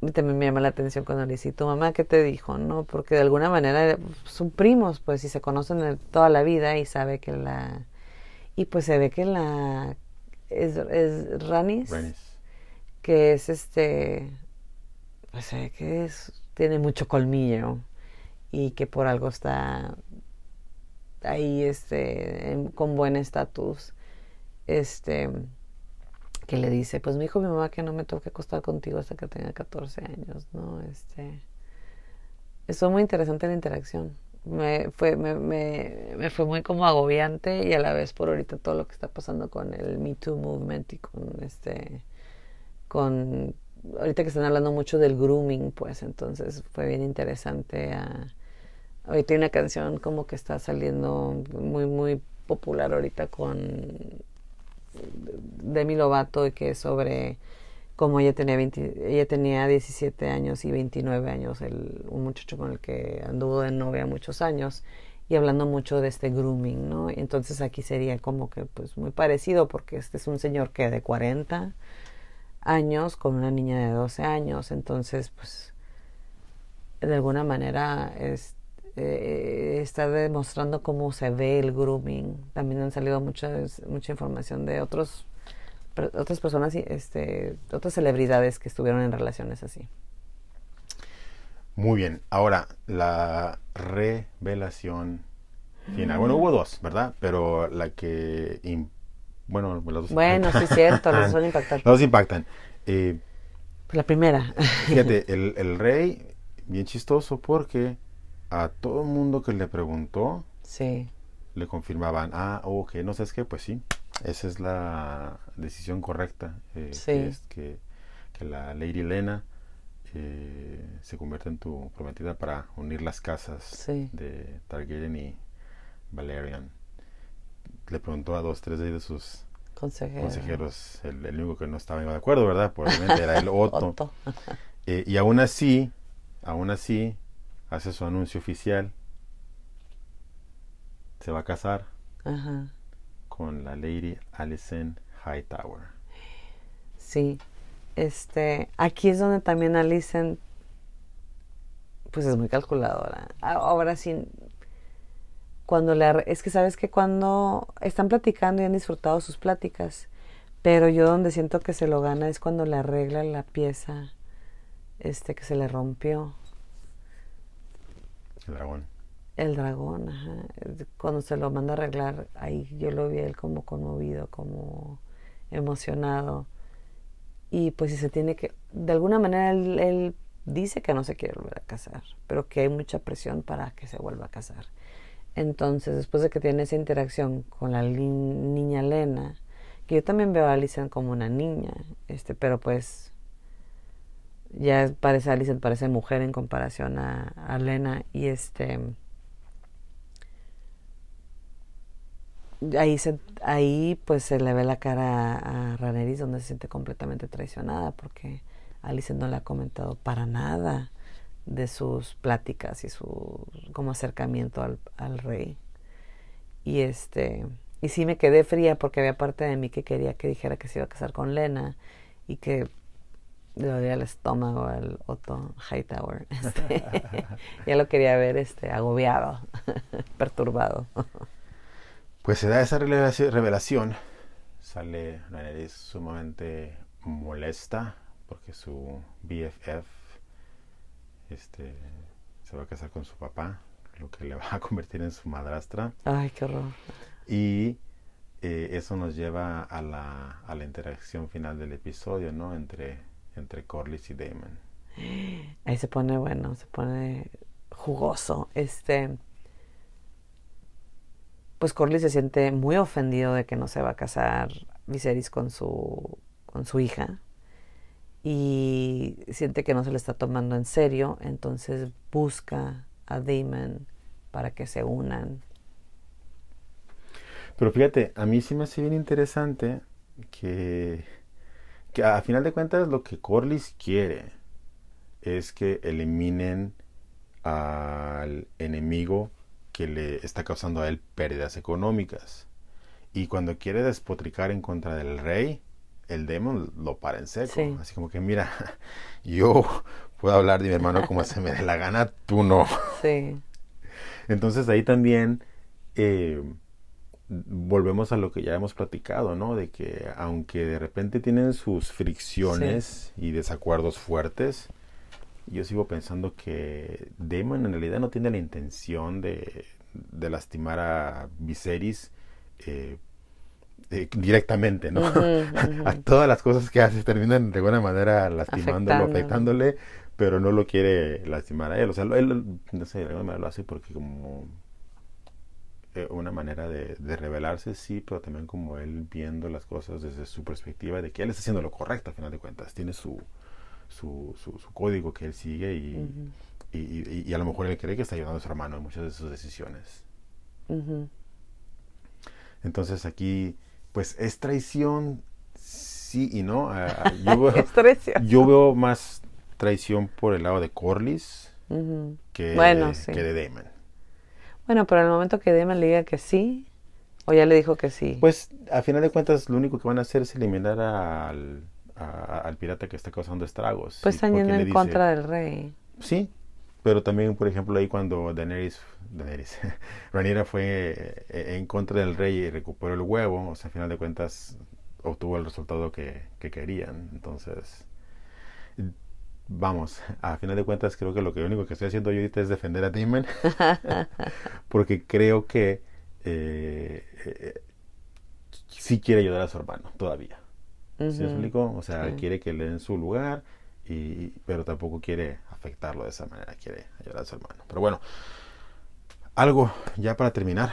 Y también me llama la atención cuando le dice tu mamá qué te dijo no porque de alguna manera son primos pues y se conocen toda la vida y sabe que la y pues se ve que la es, es Ranis, que es este pues se ve que es tiene mucho colmillo y que por algo está ahí este con buen estatus este que le dice pues me dijo mi mamá que no me toque acostar contigo hasta que tenga 14 años no este eso muy interesante la interacción. Me fue me, me, me, fue muy como agobiante y a la vez por ahorita todo lo que está pasando con el Me Too movement y con este con ahorita que están hablando mucho del grooming, pues entonces fue bien interesante. A, ahorita hay una canción como que está saliendo muy, muy popular ahorita con Demi Lovato y que es sobre cómo ella tenía, ella tenía 17 años y 29 años, el, un muchacho con el que anduvo de novia muchos años y hablando mucho de este grooming, ¿no? Entonces aquí sería como que pues muy parecido porque este es un señor que de 40 años con una niña de 12 años. Entonces, pues, de alguna manera es, eh, está demostrando cómo se ve el grooming. También han salido mucha, mucha información de otros otras personas, este, otras celebridades que estuvieron en relaciones así. Muy bien. Ahora, la revelación final. Bueno, hubo dos, ¿verdad? Pero la que bueno, los dos Bueno, sí, cierto, los dos impactan. Los dos impactan. Eh, la primera. fíjate, el, el, rey, bien chistoso, porque a todo el mundo que le preguntó, sí. le confirmaban, ah, ok, no sabes qué, pues sí, esa es la decisión correcta. Eh, sí. que, es que, que, la Lady Elena eh, se convierta en tu prometida para unir las casas de Targaryen y Valerian le preguntó a dos, tres de sus consejeros, el, único que no estaba de acuerdo, ¿verdad? Probablemente era el Otto. Eh, y aún así, aún así, hace su anuncio oficial, se va a casar con la Lady Alison Hightower. Sí, este, aquí es donde también Alison, pues es muy calculadora. Ahora sí, cuando le, es que sabes que cuando están platicando y han disfrutado sus pláticas, pero yo donde siento que se lo gana es cuando le arregla la pieza, este, que se le rompió. El dragón. El dragón, ajá. Cuando se lo manda a arreglar, ahí yo lo vi él como conmovido, como emocionado. Y pues si se tiene que, de alguna manera él, dice que no se quiere volver a casar, pero que hay mucha presión para que se vuelva a casar. Entonces, después de que tiene esa interacción con la niña Lena, que yo también veo a Alison como una niña, este, pero pues ya parece Alison parece mujer en comparación a, a Lena y este ahí, se, ahí pues se le ve la cara a, Raneris donde se siente completamente traicionada porque Alice no le ha comentado para nada de sus pláticas y su como acercamiento al, al rey. Y este y sí me quedé fría porque había parte de mí que quería que dijera que se iba a casar con Lena y que le dolía el estómago al Otto Hightower. Este, ya lo quería ver este agobiado, perturbado. Pues se da esa revelación, sale Daenerys sumamente molesta porque su BFF este, se va a casar con su papá, lo que le va a convertir en su madrastra. Ay, qué horror. Y eh, eso nos lleva a la, a la interacción final del episodio, ¿no? Entre, entre Corlys y Damon. Ahí se pone bueno, se pone jugoso. Este pues Corlys se siente muy ofendido de que no se va a casar Viserys con su, con su hija y siente que no se le está tomando en serio, entonces busca a Damon para que se unan. Pero fíjate, a mí sí me hace bien interesante que, que a final de cuentas lo que Corlys quiere es que eliminen al enemigo que le está causando a él pérdidas económicas. Y cuando quiere despotricar en contra del rey, el demon lo para en seco. Así como que, mira, yo puedo hablar de mi hermano como se me dé la gana, tú no. Sí. Entonces ahí también eh, volvemos a lo que ya hemos platicado, ¿no? De que aunque de repente tienen sus fricciones y desacuerdos fuertes, yo sigo pensando que Damon en realidad no tiene la intención de, de lastimar a Viserys eh, eh, directamente, ¿no? a todas las cosas que hace terminan de alguna manera lastimándolo, afectándole, pero no lo quiere lastimar a él. O sea, él, no sé, de alguna manera lo hace porque como eh, una manera de, de, revelarse, sí, pero también como él viendo las cosas desde su perspectiva de que él está haciendo lo correcto, a final de cuentas. Tiene su, su, su, código que él sigue y, y, a lo mejor él cree que está ayudando a su hermano en muchas de sus decisiones. Entonces aquí, pues es traición, sí y no. yo, veo, yo veo más traición por el lado de Corlys que, que de Damon. Bueno, pero el momento que Damon le diga que sí, o ya le dijo que sí. Pues a final de cuentas lo único que van a hacer es eliminar al al pirata que está causando estragos. Pues están yendo en contra del rey. Sí, pero también, por ejemplo, ahí cuando Daenerys, Daenerys Rhaenyra fue eh, en contra del rey y recuperó el huevo, o sea, al final de cuentas obtuvo el resultado que, que querían. Entonces, vamos, a final de cuentas creo que lo que único que estoy haciendo yo ahorita es defender a Demon, porque creo que eh, eh, sí quiere ayudar a su hermano todavía. ¿Sí me explico? O sea, quiere que le den su lugar, y, pero tampoco quiere afectarlo de esa manera, quiere ayudar a su hermano. Pero bueno, algo ya para terminar,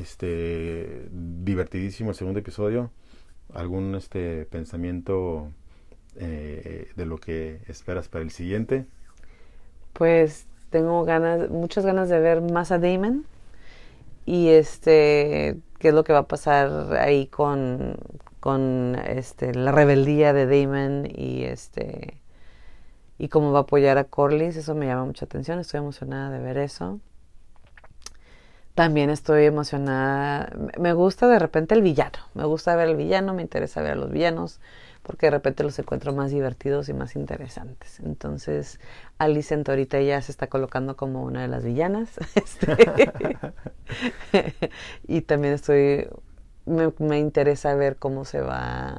este divertidísimo el segundo episodio, algún este pensamiento eh, de lo que esperas para el siguiente. Pues tengo ganas, muchas ganas de ver más a Damon y este qué es lo que va a pasar ahí con, con este, la rebeldía de Damon y este y cómo va a apoyar a Corlys, eso me llama mucha atención, estoy emocionada de ver eso. También estoy emocionada, me gusta de repente el villano, me gusta ver el villano, me interesa ver a los villanos, porque de repente los encuentro más divertidos y más interesantes. Entonces, Alicent ahorita ya se está colocando como una de las villanas. Este, y también estoy, me, interesa ver cómo se va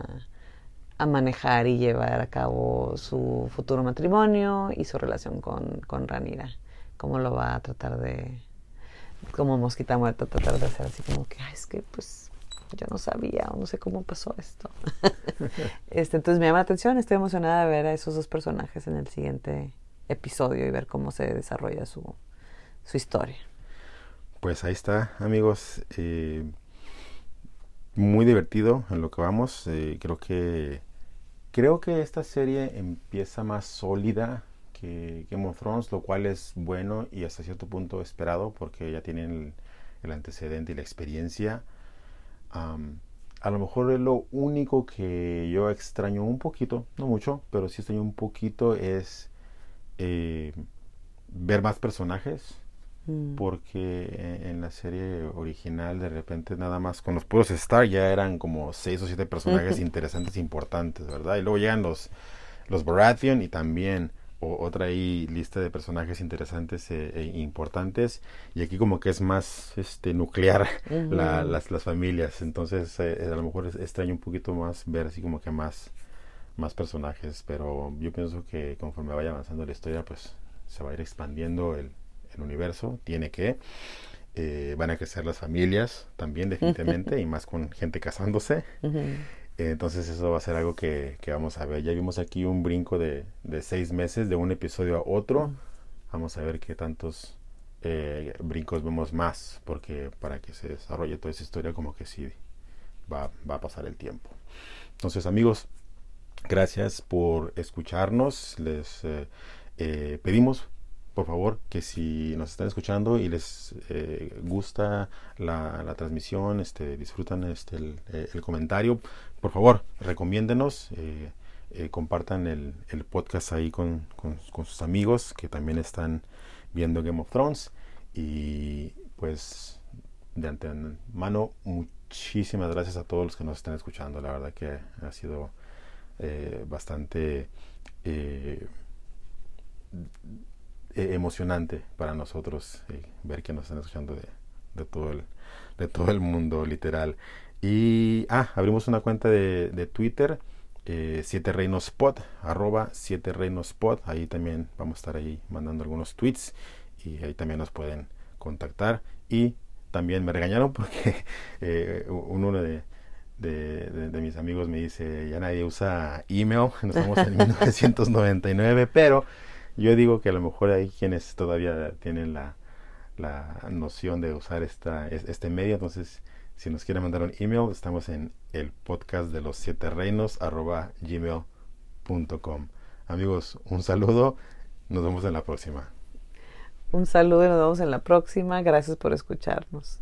a manejar y llevar a cabo su futuro matrimonio y su relación con, con Ranira. Cómo lo va a tratar de, como mosquita muerta, tratar de hacer así como que, es que pues yo no sabía o no sé cómo pasó esto. este, entonces me llama la atención, estoy emocionada de ver a esos dos personajes en el siguiente episodio y ver cómo se desarrolla su, su historia. Pues ahí está, amigos. Eh, muy divertido en lo que vamos. Eh, creo que creo que esta serie empieza más sólida que Game of Thrones, lo cual es bueno y hasta cierto punto esperado porque ya tienen el, antecedente y la experiencia. a lo mejor es lo único que yo extraño un poquito, no mucho, pero sí extraño un poquito es eh, ver más personajes. Mm. Porque en, la serie original de repente nada más con los puros Star ya eran como seis o siete personajes interesantes importantes, ¿verdad? Y luego llegan los, los Baratheon y también otra ahí lista de personajes interesantes e, e, importantes y aquí como que es más este nuclear las, las familias. Entonces eh, a lo mejor extraño un poquito más ver así como que más más personajes pero yo pienso que conforme vaya avanzando la historia pues se va a ir expandiendo el, el universo. Tiene que eh, van a crecer las familias también definitivamente y más con gente casándose entonces eso va a ser algo que, vamos a ver. Ya vimos aquí un brinco de, seis meses de un episodio a otro. Vamos a ver qué tantos eh, brincos vemos más, porque para que se desarrolle toda esa historia como que sí va, a pasar el tiempo. Entonces amigos, gracias por escucharnos. Les eh, eh, pedimos por favor, que si nos están escuchando y les eh, gusta la, transmisión, este, disfrutan este, el, eh, comentario, por favor, recomiéndenos, eh, compartan el, podcast ahí con, sus amigos que también están viendo Game of Thrones. Y pues, de antemano, muchísimas gracias a todos los que nos están escuchando. La verdad que ha sido bastante eh, emocionante para nosotros eh, ver que nos están escuchando de, todo el, de todo el mundo, literal. Y, ah, abrimos una cuenta de, de Twitter, eh, Siete Reinos Pod, arroba Siete Reinos. Ahí también vamos a estar ahí mandando algunos tweets y ahí también nos pueden contactar. Y también me regañaron porque uno de, de, de, mis amigos me dice, ya nadie usa email, nos estamos en 1999, pero yo digo que a lo mejor hay quienes todavía tienen la, la noción de usar esta, este medio, entonces si nos quieren mandar un email, estamos en el podcast de los siete reinos arroba gmail.com. Amigos, un saludo, nos vemos en la próxima. Un saludo y nos vemos en la próxima. Gracias por escucharnos.